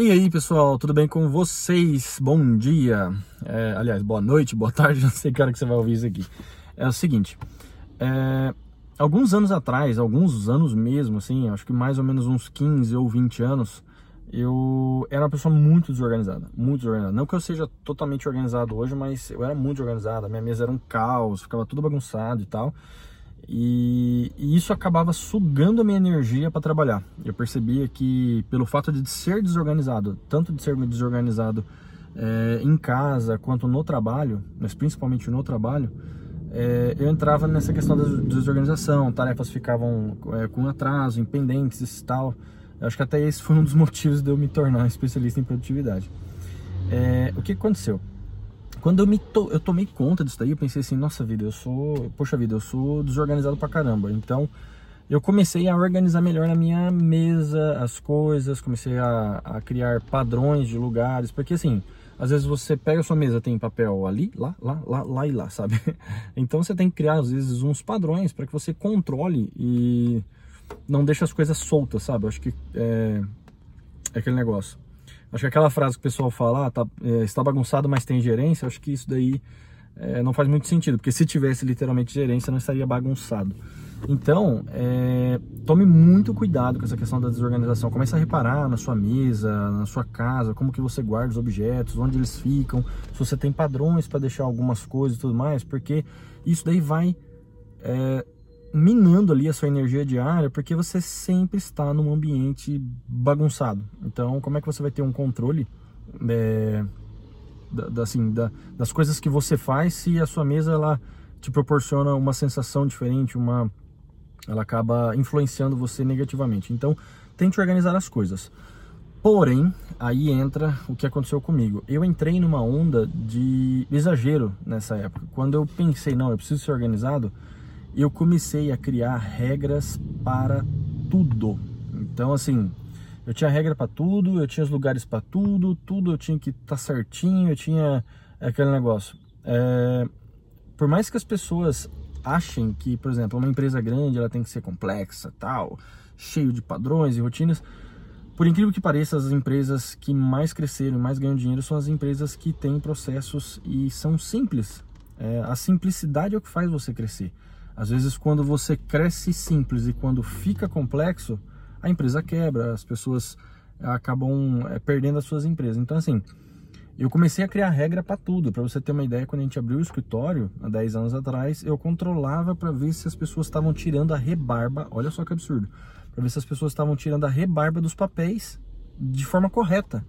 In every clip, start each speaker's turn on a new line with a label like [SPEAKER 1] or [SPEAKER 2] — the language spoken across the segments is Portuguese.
[SPEAKER 1] E aí pessoal, tudo bem com vocês? Bom dia, é, aliás, boa noite, boa tarde, não sei que hora que você vai ouvir isso aqui. É o seguinte, é, alguns anos atrás, alguns anos mesmo, assim, acho que mais ou menos uns 15 ou 20 anos, eu era uma pessoa muito desorganizada, muito desorganizada. Não que eu seja totalmente organizado hoje, mas eu era muito desorganizado. A minha mesa era um caos, ficava tudo bagunçado e tal. E, e, isso acabava sugando a minha energia para trabalhar. Eu percebia que, pelo fato de ser desorganizado, tanto de ser desorganizado é, em casa quanto no trabalho, mas principalmente no trabalho, é, eu entrava nessa questão da desorganização, tarefas ficavam é, com atraso, impendentes e tal. Eu acho que até esse foi um dos motivos de eu me tornar especialista em produtividade. o que aconteceu? Quando eu, me to, eu tomei conta disso daí, eu pensei assim, nossa vida, eu sou, poxa vida, eu sou desorganizado pra caramba. Então, eu comecei a organizar melhor na minha mesa as coisas, comecei a, a criar padrões de lugares, porque assim, às vezes você pega a sua mesa, tem papel ali, lá, lá, lá, lá e lá, sabe? Então você tem que criar, às vezes, uns padrões para que você controle e não deixe as coisas soltas, sabe? Eu acho que é, é aquele negócio. Acho que aquela frase que o pessoal fala, ah, tá, é, está bagunçado, mas tem gerência, acho que isso daí é, não faz muito sentido, porque se tivesse literalmente gerência, não estaria bagunçado. Então, é, tome muito cuidado com essa questão da desorganização. Comece a reparar na sua mesa, na sua casa, como que você guarda os objetos, onde eles ficam, se você tem padrões para deixar algumas coisas e tudo mais, porque isso daí vai é, minando ali a sua energia diária, porque você sempre está num ambiente bagunçado. Então, como é que você vai ter um controle é, da, da, assim, da, das coisas que você faz se a sua mesa ela te proporciona uma sensação diferente, uma, ela acaba influenciando você negativamente. Então, tente organizar as coisas. Porém, aí entra o que aconteceu comigo. Eu entrei numa onda de exagero nessa época. Quando eu pensei, não, eu preciso ser organizado, eu comecei a criar regras para tudo. Então, assim, eu tinha regra para tudo, eu tinha os lugares para tudo, tudo eu tinha que estar tá certinho, eu tinha aquele negócio. É, por mais que as pessoas achem que, por exemplo, uma empresa grande ela tem que ser complexa, tal, cheio de padrões e rotinas, por incrível que pareça, as empresas que mais cresceram e mais ganham dinheiro são as empresas que têm processos e são simples. É, a simplicidade é o que faz você crescer. Às vezes, quando você cresce simples e quando fica complexo, a empresa quebra, as pessoas acabam é, perdendo as suas empresas. Então, assim, eu comecei a criar regra para tudo. Para você ter uma ideia, quando a gente abriu o escritório, há 10 anos atrás, eu controlava para ver se as pessoas estavam tirando a rebarba. Olha só que absurdo. Para ver se as pessoas estavam tirando a rebarba dos papéis de forma correta.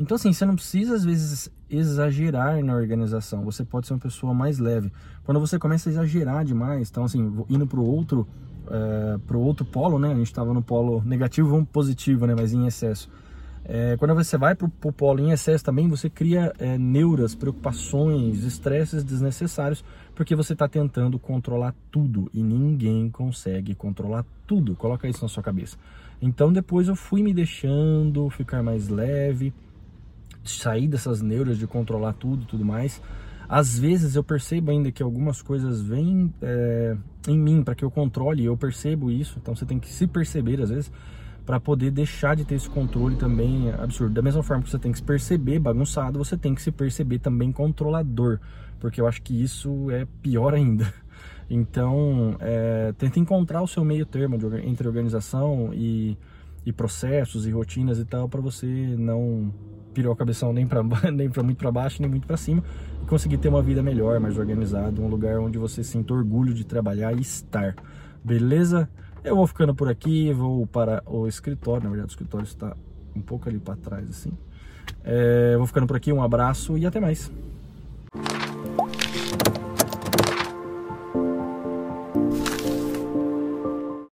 [SPEAKER 1] Então, assim, você não precisa, às vezes, exagerar na organização. Você pode ser uma pessoa mais leve. Quando você começa a exagerar demais, então, assim, indo para o outro, é, pro outro polo, né? A gente estava no polo negativo ou positivo, né? Mas em excesso. É, quando você vai para o polo em excesso também, você cria é, neuras, preocupações, estresses desnecessários, porque você está tentando controlar tudo e ninguém consegue controlar tudo. Coloca isso na sua cabeça. Então depois eu fui me deixando ficar mais leve, sair dessas neuras de controlar tudo e tudo mais. Às vezes eu percebo ainda que algumas coisas vêm é, em mim para que eu controle, eu percebo isso, então você tem que se perceber às vezes para poder deixar de ter esse controle também absurdo. Da mesma forma que você tem que se perceber bagunçado, você tem que se perceber também controlador, porque eu acho que isso é pior ainda. Então, é, tenta encontrar o seu meio termo de, entre organização e, e processos e rotinas e tal, para você não pirou a cabeção nem para nem pra muito para baixo, nem muito para cima, e conseguir ter uma vida melhor, mais organizada, um lugar onde você sinta orgulho de trabalhar e estar. Beleza? Eu vou ficando por aqui, vou para o escritório, na verdade o escritório está um pouco ali para trás assim. É, vou ficando por aqui, um abraço e até mais.